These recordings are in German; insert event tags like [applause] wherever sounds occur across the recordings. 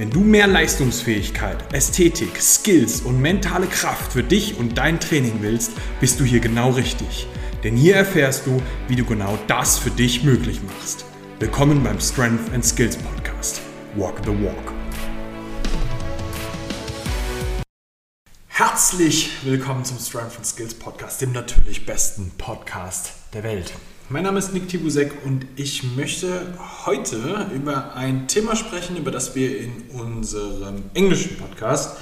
Wenn du mehr Leistungsfähigkeit, Ästhetik, Skills und mentale Kraft für dich und dein Training willst, bist du hier genau richtig. Denn hier erfährst du, wie du genau das für dich möglich machst. Willkommen beim Strength and Skills Podcast. Walk the Walk. Herzlich willkommen zum Strength and Skills Podcast, dem natürlich besten Podcast der Welt. Mein Name ist Nick Tibusek und ich möchte heute über ein Thema sprechen, über das wir in unserem englischen Podcast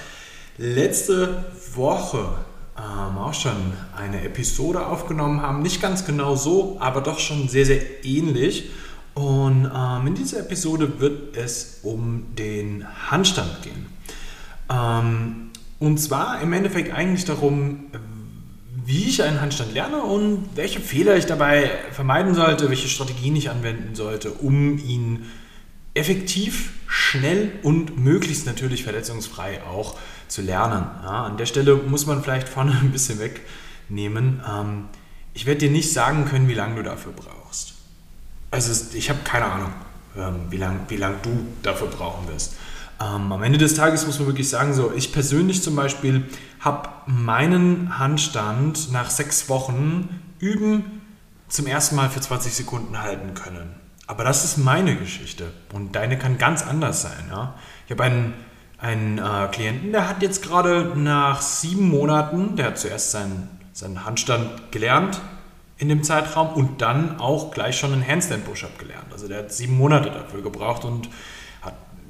letzte Woche ähm, auch schon eine Episode aufgenommen haben. Nicht ganz genau so, aber doch schon sehr, sehr ähnlich. Und ähm, in dieser Episode wird es um den Handstand gehen. Ähm, und zwar im Endeffekt eigentlich darum, wie ich einen Handstand lerne und welche Fehler ich dabei vermeiden sollte, welche Strategien ich anwenden sollte, um ihn effektiv, schnell und möglichst natürlich verletzungsfrei auch zu lernen. Ja, an der Stelle muss man vielleicht vorne [laughs] ein bisschen wegnehmen. Ähm, ich werde dir nicht sagen können, wie lange du dafür brauchst. Also ich habe keine Ahnung, ähm, wie lange wie lang du dafür brauchen wirst. Ähm, am Ende des Tages muss man wirklich sagen, so ich persönlich zum Beispiel habe meinen Handstand nach sechs Wochen üben zum ersten Mal für 20 Sekunden halten können. Aber das ist meine Geschichte und deine kann ganz anders sein. Ja? Ich habe einen, einen äh, Klienten, der hat jetzt gerade nach sieben Monaten, der hat zuerst seinen, seinen Handstand gelernt in dem Zeitraum und dann auch gleich schon einen Handstand Push-Up gelernt. Also der hat sieben Monate dafür gebraucht und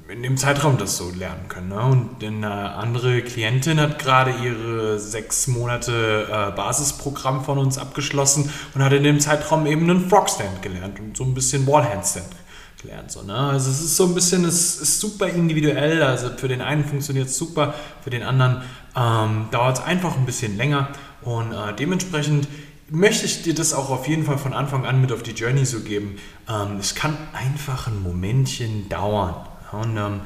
in dem Zeitraum das so lernen können. Ne? Und eine andere Klientin hat gerade ihre sechs Monate äh, Basisprogramm von uns abgeschlossen und hat in dem Zeitraum eben einen Frogstand gelernt und so ein bisschen Wallhandstand gelernt. So, ne? Also es ist so ein bisschen, es ist super individuell. Also für den einen funktioniert es super, für den anderen ähm, dauert es einfach ein bisschen länger und äh, dementsprechend möchte ich dir das auch auf jeden Fall von Anfang an mit auf die Journey so geben. Ähm, es kann einfach ein Momentchen dauern. Und ähm,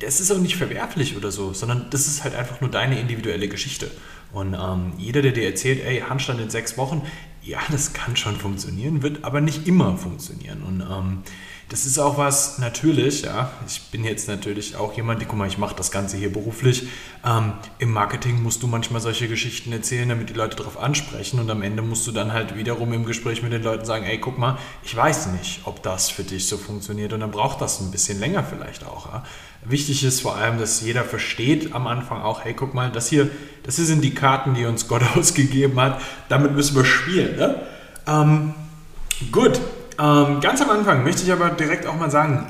das ist auch nicht verwerflich oder so, sondern das ist halt einfach nur deine individuelle Geschichte. Und ähm, jeder, der dir erzählt, ey, Handstand in sechs Wochen, ja, das kann schon funktionieren, wird aber nicht immer funktionieren. Und ähm, das ist auch was, natürlich, ja, ich bin jetzt natürlich auch jemand, die, guck mal, ich mache das Ganze hier beruflich. Ähm, Im Marketing musst du manchmal solche Geschichten erzählen, damit die Leute darauf ansprechen und am Ende musst du dann halt wiederum im Gespräch mit den Leuten sagen, ey, guck mal, ich weiß nicht, ob das für dich so funktioniert und dann braucht das ein bisschen länger vielleicht auch. Ja. Wichtig ist vor allem, dass jeder versteht am Anfang auch, hey, guck mal, das hier, das hier sind die Karten, die uns [laughs] Gott ausgegeben hat, damit müssen wir spielen. Ne? Ähm, gut, ähm, ganz am Anfang möchte ich aber direkt auch mal sagen,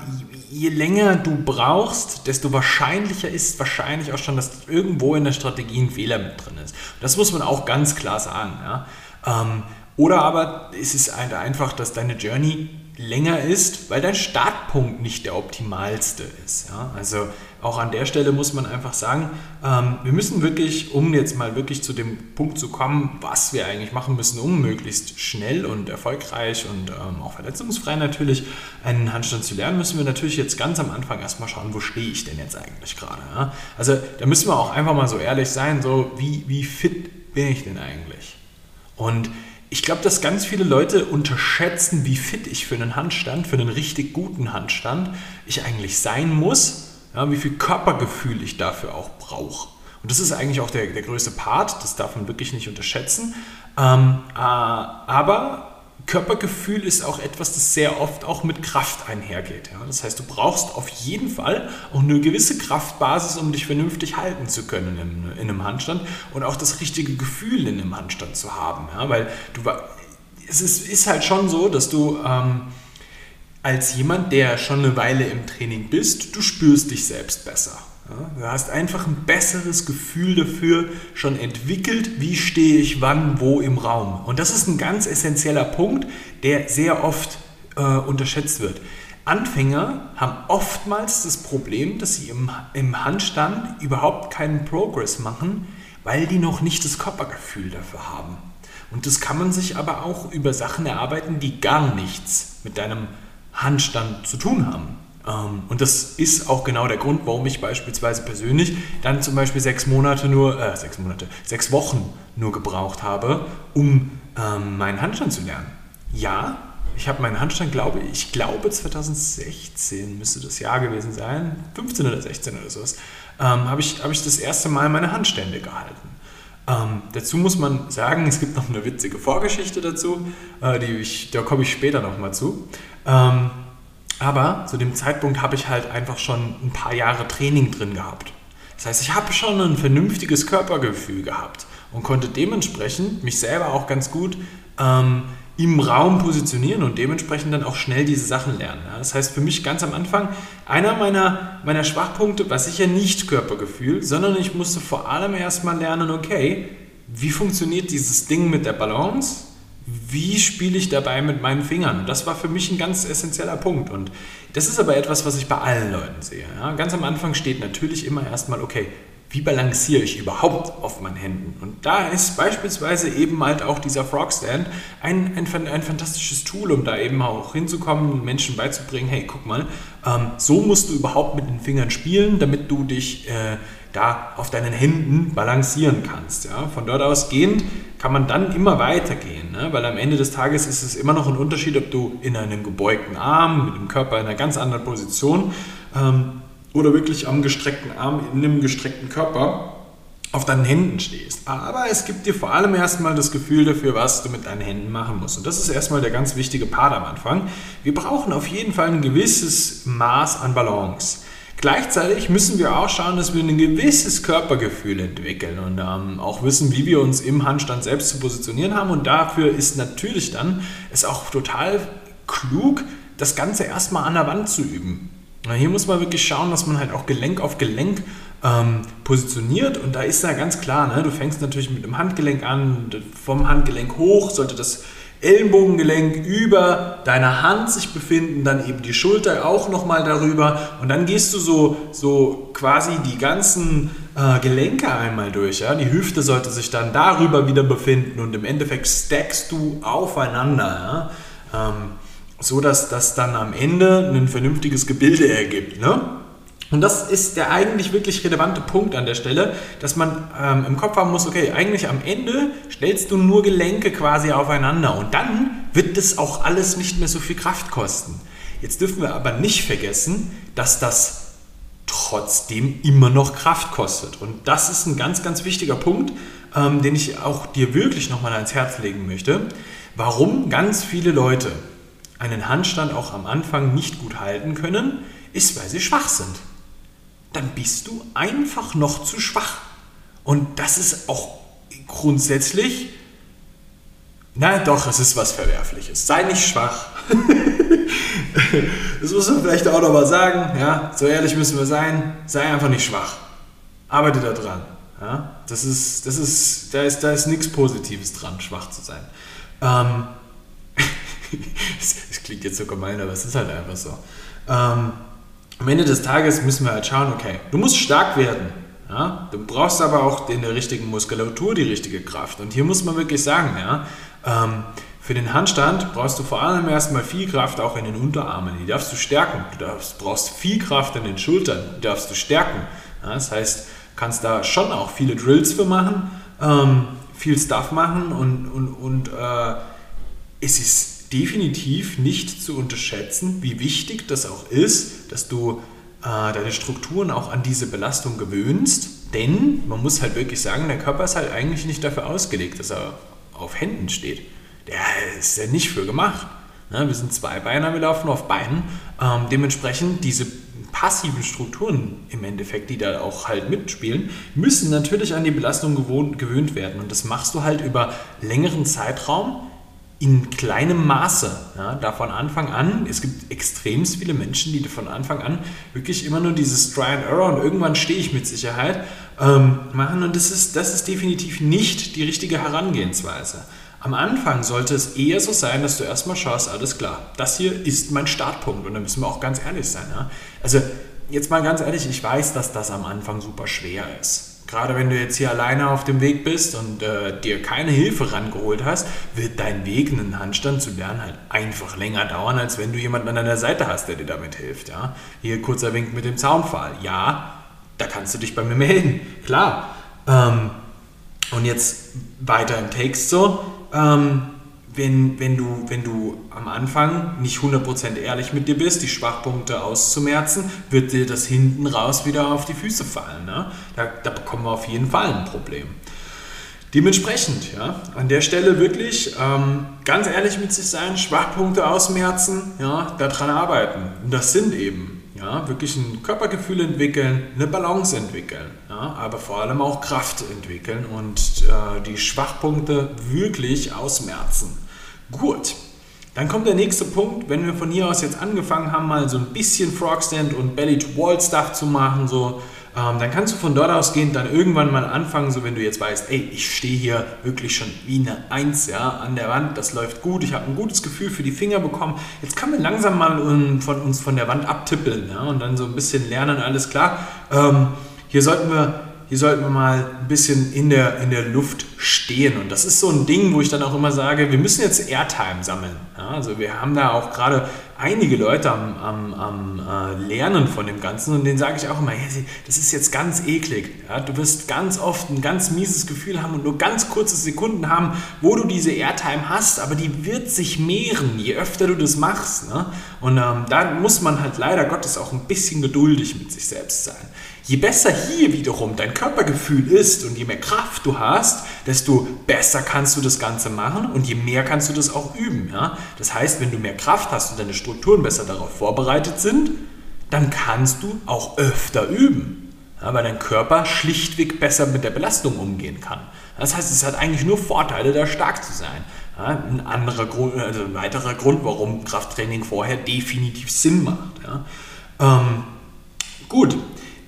je länger du brauchst, desto wahrscheinlicher ist wahrscheinlich auch schon, dass irgendwo in der Strategie ein Fehler mit drin ist. Das muss man auch ganz klar sagen. Ja? Ähm, oder aber es ist halt einfach, dass deine Journey länger ist, weil dein Startpunkt nicht der optimalste ist. Ja? Also auch an der Stelle muss man einfach sagen, ähm, wir müssen wirklich, um jetzt mal wirklich zu dem Punkt zu kommen, was wir eigentlich machen müssen, um möglichst schnell und erfolgreich und ähm, auch verletzungsfrei natürlich einen Handstand zu lernen, müssen wir natürlich jetzt ganz am Anfang erstmal schauen, wo stehe ich denn jetzt eigentlich gerade. Ja? Also da müssen wir auch einfach mal so ehrlich sein, so wie, wie fit bin ich denn eigentlich? Und ich glaube, dass ganz viele Leute unterschätzen, wie fit ich für einen Handstand, für einen richtig guten Handstand ich eigentlich sein muss, ja, wie viel Körpergefühl ich dafür auch brauche. Und das ist eigentlich auch der, der größte Part, das darf man wirklich nicht unterschätzen. Ähm, äh, aber Körpergefühl ist auch etwas, das sehr oft auch mit Kraft einhergeht. Ja? Das heißt, du brauchst auf jeden Fall auch eine gewisse Kraftbasis, um dich vernünftig halten zu können in, in einem Handstand und auch das richtige Gefühl in einem Handstand zu haben. Ja? Weil du es ist, ist, halt schon so, dass du ähm, als jemand, der schon eine Weile im Training bist, du spürst dich selbst besser. Ja, du hast einfach ein besseres Gefühl dafür schon entwickelt, wie stehe ich wann, wo im Raum. Und das ist ein ganz essentieller Punkt, der sehr oft äh, unterschätzt wird. Anfänger haben oftmals das Problem, dass sie im, im Handstand überhaupt keinen Progress machen, weil die noch nicht das Körpergefühl dafür haben. Und das kann man sich aber auch über Sachen erarbeiten, die gar nichts mit deinem Handstand zu tun haben. Ähm, und das ist auch genau der Grund, warum ich beispielsweise persönlich dann zum Beispiel sechs Monate nur, äh, sechs Monate, sechs Wochen nur gebraucht habe, um ähm, meinen Handstand zu lernen. Ja, ich habe meinen Handstand, glaube ich, glaube 2016 müsste das Jahr gewesen sein, 15 oder 16 oder sowas, ähm, habe ich, hab ich das erste Mal meine Handstände gehalten. Ähm, dazu muss man sagen, es gibt noch eine witzige Vorgeschichte dazu, äh, die ich, da komme ich später nochmal zu. Ähm, aber zu dem Zeitpunkt habe ich halt einfach schon ein paar Jahre Training drin gehabt. Das heißt, ich habe schon ein vernünftiges Körpergefühl gehabt und konnte dementsprechend mich selber auch ganz gut ähm, im Raum positionieren und dementsprechend dann auch schnell diese Sachen lernen. Das heißt für mich ganz am Anfang, einer meiner, meiner Schwachpunkte war sicher nicht Körpergefühl, sondern ich musste vor allem erstmal lernen, okay, wie funktioniert dieses Ding mit der Balance? Wie spiele ich dabei mit meinen Fingern? Das war für mich ein ganz essentieller Punkt. Und das ist aber etwas, was ich bei allen Leuten sehe. Ja, ganz am Anfang steht natürlich immer erstmal, okay, wie balanciere ich überhaupt auf meinen Händen? Und da ist beispielsweise eben halt auch dieser Frogstand ein, ein, ein fantastisches Tool, um da eben auch hinzukommen, Menschen beizubringen, hey, guck mal, ähm, so musst du überhaupt mit den Fingern spielen, damit du dich äh, da auf deinen Händen balancieren kannst. Ja? Von dort ausgehend kann man dann immer weitergehen, ne? weil am Ende des Tages ist es immer noch ein Unterschied, ob du in einem gebeugten Arm, mit dem Körper in einer ganz anderen Position ähm, oder wirklich am gestreckten Arm in einem gestreckten Körper auf deinen Händen stehst. Aber es gibt dir vor allem erstmal das Gefühl dafür, was du mit deinen Händen machen musst. Und das ist erstmal der ganz wichtige Part am Anfang. Wir brauchen auf jeden Fall ein gewisses Maß an Balance. Gleichzeitig müssen wir auch schauen, dass wir ein gewisses Körpergefühl entwickeln und ähm, auch wissen, wie wir uns im Handstand selbst zu positionieren haben. Und dafür ist natürlich dann es auch total klug, das Ganze erstmal an der Wand zu üben. Hier muss man wirklich schauen, dass man halt auch Gelenk auf Gelenk ähm, positioniert und da ist ja ganz klar, ne, du fängst natürlich mit dem Handgelenk an, vom Handgelenk hoch sollte das Ellenbogengelenk über deiner Hand sich befinden, dann eben die Schulter auch nochmal darüber und dann gehst du so, so quasi die ganzen äh, Gelenke einmal durch. Ja? Die Hüfte sollte sich dann darüber wieder befinden und im Endeffekt stackst du aufeinander. Ja? Ähm, so dass das dann am Ende ein vernünftiges Gebilde ergibt. Ne? Und das ist der eigentlich wirklich relevante Punkt an der Stelle, dass man ähm, im Kopf haben muss, okay, eigentlich am Ende stellst du nur Gelenke quasi aufeinander und dann wird das auch alles nicht mehr so viel Kraft kosten. Jetzt dürfen wir aber nicht vergessen, dass das trotzdem immer noch Kraft kostet. Und das ist ein ganz, ganz wichtiger Punkt, ähm, den ich auch dir wirklich nochmal ans Herz legen möchte. Warum ganz viele Leute einen Handstand auch am Anfang nicht gut halten können, ist, weil sie schwach sind. Dann bist du einfach noch zu schwach. Und das ist auch grundsätzlich, na doch, es ist was Verwerfliches. Sei nicht schwach. [laughs] das muss man vielleicht auch nochmal sagen. Ja, so ehrlich müssen wir sein. Sei einfach nicht schwach. Arbeite da dran. Ja, das ist, das ist, da ist, da ist nichts Positives dran, schwach zu sein. Ähm, [laughs] es klingt jetzt so gemein, aber es ist halt einfach so. Ähm, am Ende des Tages müssen wir halt schauen, okay, du musst stark werden. Ja? Du brauchst aber auch in der richtigen Muskulatur die richtige Kraft. Und hier muss man wirklich sagen, ja, ähm, für den Handstand brauchst du vor allem erstmal viel Kraft auch in den Unterarmen. Die darfst du stärken. Du darfst, brauchst viel Kraft in den Schultern. Die darfst du stärken. Ja, das heißt, kannst da schon auch viele Drills für machen, ähm, viel Stuff machen und, und, und äh, es ist definitiv nicht zu unterschätzen, wie wichtig das auch ist, dass du äh, deine Strukturen auch an diese Belastung gewöhnst. Denn man muss halt wirklich sagen, der Körper ist halt eigentlich nicht dafür ausgelegt, dass er auf Händen steht. Der ist ja nicht für gemacht. Ne? Wir sind Zweibeiner, wir laufen auf Beinen. Ähm, dementsprechend diese passiven Strukturen im Endeffekt, die da auch halt mitspielen, müssen natürlich an die Belastung gewöhnt werden. Und das machst du halt über längeren Zeitraum in kleinem Maße. Ja, da von Anfang an, es gibt extrem viele Menschen, die von Anfang an wirklich immer nur dieses Try and Error und irgendwann stehe ich mit Sicherheit ähm, machen und das ist, das ist definitiv nicht die richtige Herangehensweise. Am Anfang sollte es eher so sein, dass du erstmal schaust, alles klar, das hier ist mein Startpunkt und da müssen wir auch ganz ehrlich sein. Ja? Also jetzt mal ganz ehrlich, ich weiß, dass das am Anfang super schwer ist. Gerade wenn du jetzt hier alleine auf dem Weg bist und äh, dir keine Hilfe rangeholt hast, wird dein Weg, einen Handstand zu lernen, halt einfach länger dauern, als wenn du jemanden an deiner Seite hast, der dir damit hilft. Ja? Hier kurzer Wink mit dem Zaunpfahl. Ja, da kannst du dich bei mir melden. Klar. Ähm, und jetzt weiter im Text so. Ähm, wenn, wenn, du, wenn du am Anfang nicht 100% ehrlich mit dir bist, die Schwachpunkte auszumerzen, wird dir das hinten raus wieder auf die Füße fallen. Ne? Da, da bekommen wir auf jeden Fall ein Problem. Dementsprechend, ja, an der Stelle wirklich ähm, ganz ehrlich mit sich sein, Schwachpunkte ausmerzen, ja, daran arbeiten. Und das sind eben ja, wirklich ein Körpergefühl entwickeln, eine Balance entwickeln, ja, aber vor allem auch Kraft entwickeln und äh, die Schwachpunkte wirklich ausmerzen. Gut, dann kommt der nächste Punkt, wenn wir von hier aus jetzt angefangen haben, mal so ein bisschen Frogstand und Belly-to-Wall-Stuff zu machen, so, ähm, dann kannst du von dort ausgehend dann irgendwann mal anfangen, so wenn du jetzt weißt, ey, ich stehe hier wirklich schon wie eine Eins ja, an der Wand, das läuft gut, ich habe ein gutes Gefühl für die Finger bekommen, jetzt kann man langsam mal von uns von der Wand abtippeln ja, und dann so ein bisschen lernen, alles klar. Ähm, hier sollten wir hier sollten wir mal ein bisschen in der, in der Luft stehen. Und das ist so ein Ding, wo ich dann auch immer sage, wir müssen jetzt Airtime sammeln. Ja, also wir haben da auch gerade einige Leute am, am, am äh, Lernen von dem Ganzen und denen sage ich auch immer, hey, das ist jetzt ganz eklig. Ja, du wirst ganz oft ein ganz mieses Gefühl haben und nur ganz kurze Sekunden haben, wo du diese Airtime hast, aber die wird sich mehren, je öfter du das machst. Ne? Und ähm, da muss man halt leider Gottes auch ein bisschen geduldig mit sich selbst sein. Je besser hier wiederum dein Körpergefühl ist und je mehr Kraft du hast, desto besser kannst du das Ganze machen und je mehr kannst du das auch üben. Ja? Das heißt, wenn du mehr Kraft hast und deine Strukturen besser darauf vorbereitet sind, dann kannst du auch öfter üben, ja, weil dein Körper schlichtweg besser mit der Belastung umgehen kann. Das heißt, es hat eigentlich nur Vorteile, da stark zu sein. Ja, ein anderer Grund, also ein weiterer Grund, warum Krafttraining vorher definitiv Sinn macht. Ähm, gut,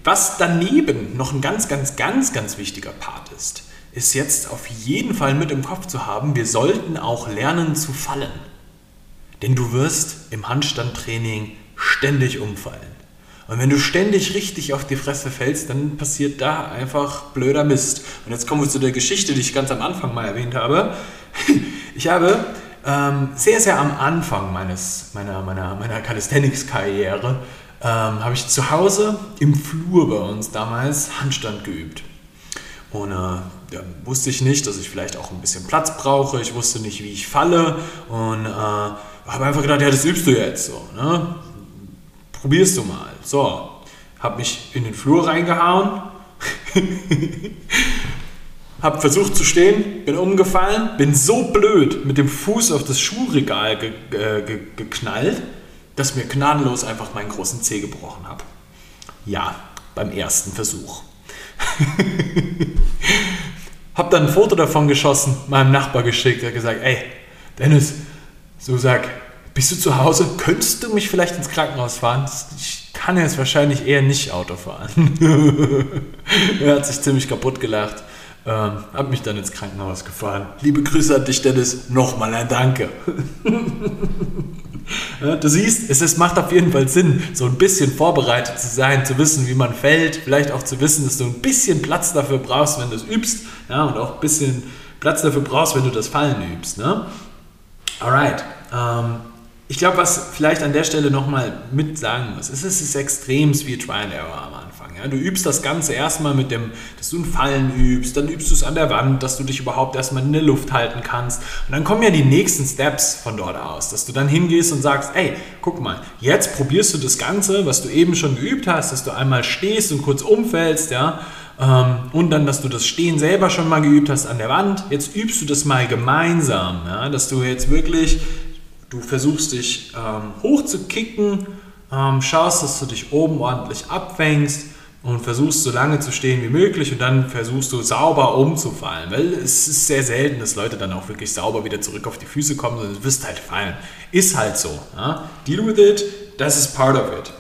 was daneben noch ein ganz, ganz, ganz, ganz wichtiger Part ist, ist jetzt auf jeden Fall mit im Kopf zu haben, wir sollten auch lernen zu fallen. Denn du wirst im Handstandtraining ständig umfallen. Und wenn du ständig richtig auf die Fresse fällst, dann passiert da einfach blöder Mist. Und jetzt kommen wir zu der Geschichte, die ich ganz am Anfang mal erwähnt habe. [laughs] Ich habe ähm, sehr, sehr am Anfang meines, meiner, meiner, meiner Calisthenics-Karriere ähm, habe ich zu Hause im Flur bei uns damals Handstand geübt. Und äh, ja, wusste ich nicht, dass ich vielleicht auch ein bisschen Platz brauche. Ich wusste nicht, wie ich falle. Und äh, habe einfach gedacht, ja, das übst du jetzt so. Ne? Probierst du mal. So, habe mich in den Flur reingehauen. [laughs] habe versucht zu stehen, bin umgefallen, bin so blöd mit dem Fuß auf das Schuhregal ge äh, ge geknallt, dass mir gnadenlos einfach meinen großen Zeh gebrochen habe. Ja, beim ersten Versuch. [laughs] hab dann ein Foto davon geschossen, meinem Nachbar geschickt, hat gesagt, ey, Dennis, so sag, bist du zu Hause? Könntest du mich vielleicht ins Krankenhaus fahren? Ich kann jetzt wahrscheinlich eher nicht Auto fahren. [laughs] er hat sich ziemlich kaputt gelacht. Ähm, hab mich dann ins Krankenhaus gefahren. Liebe Grüße an dich, Dennis. Nochmal ein Danke. [laughs] Ja, du siehst, es, es macht auf jeden Fall Sinn, so ein bisschen vorbereitet zu sein, zu wissen, wie man fällt, vielleicht auch zu wissen, dass du ein bisschen Platz dafür brauchst, wenn du es übst, ja, und auch ein bisschen Platz dafür brauchst, wenn du das Fallen übst. Ne? Alright. Ähm, ich glaube, was vielleicht an der Stelle nochmal mit sagen muss, ist, es ist extrem wie Try and Error am Anfang. Ja? Du übst das Ganze erstmal mit dem, dass du ein Fallen übst, dann übst du es an der Wand, dass du dich überhaupt erstmal in der Luft halten kannst. Und dann kommen ja die nächsten Steps von dort aus, dass du dann hingehst und sagst, ey, guck mal, jetzt probierst du das Ganze, was du eben schon geübt hast, dass du einmal stehst und kurz umfällst, ja, ähm, und dann, dass du das Stehen selber schon mal geübt hast an der Wand. Jetzt übst du das mal gemeinsam, ja? dass du jetzt wirklich Du versuchst dich ähm, hoch zu kicken, ähm, schaust, dass du dich oben ordentlich abfängst und versuchst so lange zu stehen wie möglich und dann versuchst du sauber umzufallen, weil es ist sehr selten, dass Leute dann auch wirklich sauber wieder zurück auf die Füße kommen, sondern du wirst halt fallen. Ist halt so. Ja? Deal with it, das ist part of it.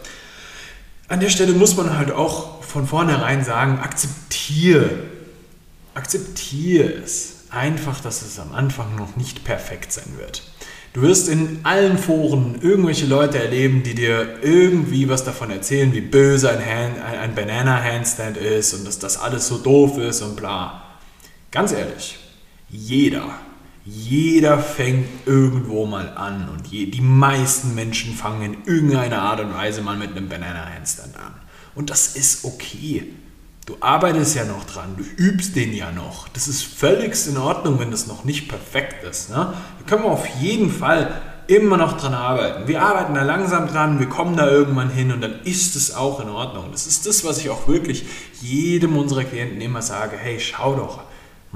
An der Stelle muss man halt auch von vornherein sagen, akzeptiere, akzeptiere es einfach, dass es am Anfang noch nicht perfekt sein wird. Du wirst in allen Foren irgendwelche Leute erleben, die dir irgendwie was davon erzählen, wie böse ein, Hand, ein Banana Handstand ist und dass das alles so doof ist und bla. Ganz ehrlich, jeder, jeder fängt irgendwo mal an und je, die meisten Menschen fangen in irgendeiner Art und Weise mal mit einem Banana Handstand an. Und das ist okay. Du arbeitest ja noch dran, du übst den ja noch. Das ist völlig in Ordnung, wenn das noch nicht perfekt ist. Ne? Da können wir auf jeden Fall immer noch dran arbeiten. Wir arbeiten da langsam dran, wir kommen da irgendwann hin und dann ist es auch in Ordnung. Das ist das, was ich auch wirklich jedem unserer Klienten immer sage. Hey, schau doch,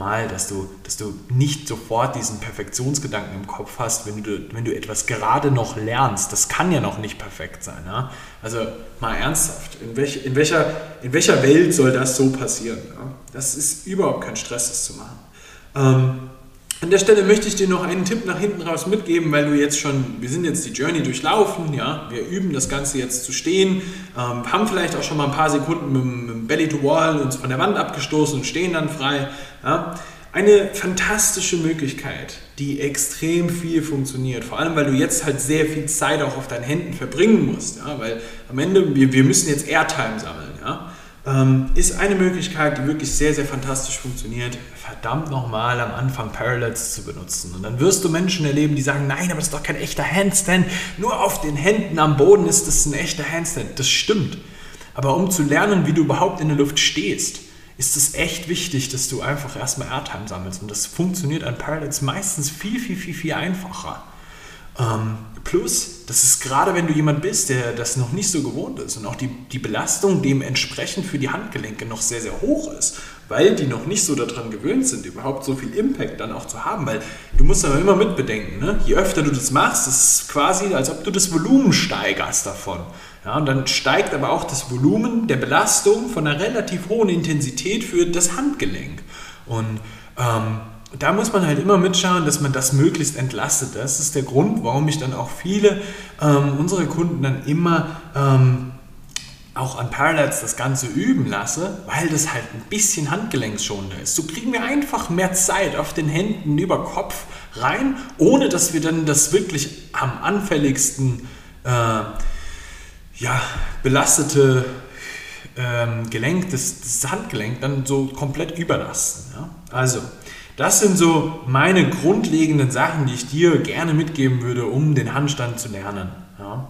mal, dass du, dass du nicht sofort diesen Perfektionsgedanken im Kopf hast, wenn du, wenn du etwas gerade noch lernst. Das kann ja noch nicht perfekt sein. Ja? Also mal ernsthaft, in, welch, in, welcher, in welcher Welt soll das so passieren? Ja? Das ist überhaupt kein Stress, das zu machen. Ähm, an der Stelle möchte ich dir noch einen Tipp nach hinten raus mitgeben, weil du jetzt schon, wir sind jetzt die Journey durchlaufen, ja, wir üben das Ganze jetzt zu stehen, ähm, haben vielleicht auch schon mal ein paar Sekunden mit, mit dem Belly to Wall uns von der Wand abgestoßen und stehen dann frei. Ja. Eine fantastische Möglichkeit, die extrem viel funktioniert, vor allem weil du jetzt halt sehr viel Zeit auch auf deinen Händen verbringen musst, ja, weil am Ende, wir, wir müssen jetzt Airtime sammeln, ja ähm, ist eine Möglichkeit, die wirklich sehr, sehr fantastisch funktioniert, verdammt nochmal am Anfang Parallels zu benutzen. Und dann wirst du Menschen erleben, die sagen, nein, aber das ist doch kein echter Handstand. Nur auf den Händen am Boden ist das ein echter Handstand. Das stimmt. Aber um zu lernen, wie du überhaupt in der Luft stehst, ist es echt wichtig, dass du einfach erstmal Airtime sammelst. Und das funktioniert an Parallels meistens viel, viel, viel, viel einfacher. Ähm, plus, das ist gerade, wenn du jemand bist, der das noch nicht so gewohnt ist und auch die, die Belastung dementsprechend für die Handgelenke noch sehr, sehr hoch ist, weil die noch nicht so daran gewöhnt sind, überhaupt so viel Impact dann auch zu haben. Weil du musst aber immer mitbedenken, ne? je öfter du das machst, ist es quasi, als ob du das Volumen steigerst davon. Ja, und dann steigt aber auch das Volumen der Belastung von einer relativ hohen Intensität für das Handgelenk. Und ähm, da muss man halt immer mitschauen, dass man das möglichst entlastet. Das ist der Grund, warum ich dann auch viele ähm, unserer Kunden dann immer ähm, auch an Parallels das Ganze üben lasse, weil das halt ein bisschen handgelenksschonender ist. So kriegen wir einfach mehr Zeit auf den Händen über Kopf rein, ohne dass wir dann das wirklich am anfälligsten äh, ja, belastete ähm, Gelenk, das, das Handgelenk, dann so komplett überlasten. Ja? Also, das sind so meine grundlegenden Sachen, die ich dir gerne mitgeben würde, um den Handstand zu lernen. Ja.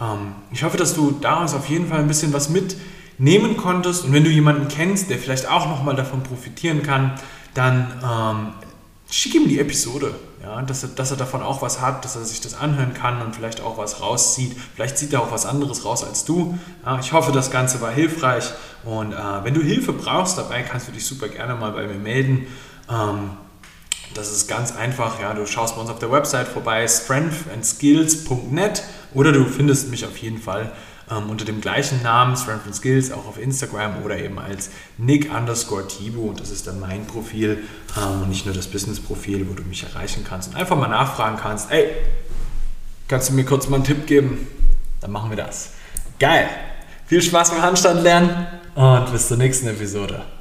Ähm, ich hoffe, dass du daraus auf jeden Fall ein bisschen was mitnehmen konntest. Und wenn du jemanden kennst, der vielleicht auch nochmal davon profitieren kann, dann ähm, schick ihm die Episode. Ja, dass, er, dass er davon auch was hat, dass er sich das anhören kann und vielleicht auch was rauszieht. Vielleicht zieht er auch was anderes raus als du. Ja, ich hoffe, das Ganze war hilfreich. Und äh, wenn du Hilfe brauchst dabei, kannst du dich super gerne mal bei mir melden. Ähm, das ist ganz einfach. Ja, du schaust bei uns auf der Website vorbei, strengthandskills.net oder du findest mich auf jeden Fall ähm, unter dem gleichen Namen, Strength and Skills, auch auf Instagram oder eben als Nick underscore Tibu. Und das ist dann mein Profil ähm, und nicht nur das Business-Profil, wo du mich erreichen kannst und einfach mal nachfragen kannst, ey, kannst du mir kurz mal einen Tipp geben? Dann machen wir das. Geil. Viel Spaß beim Handstand lernen und bis zur nächsten Episode.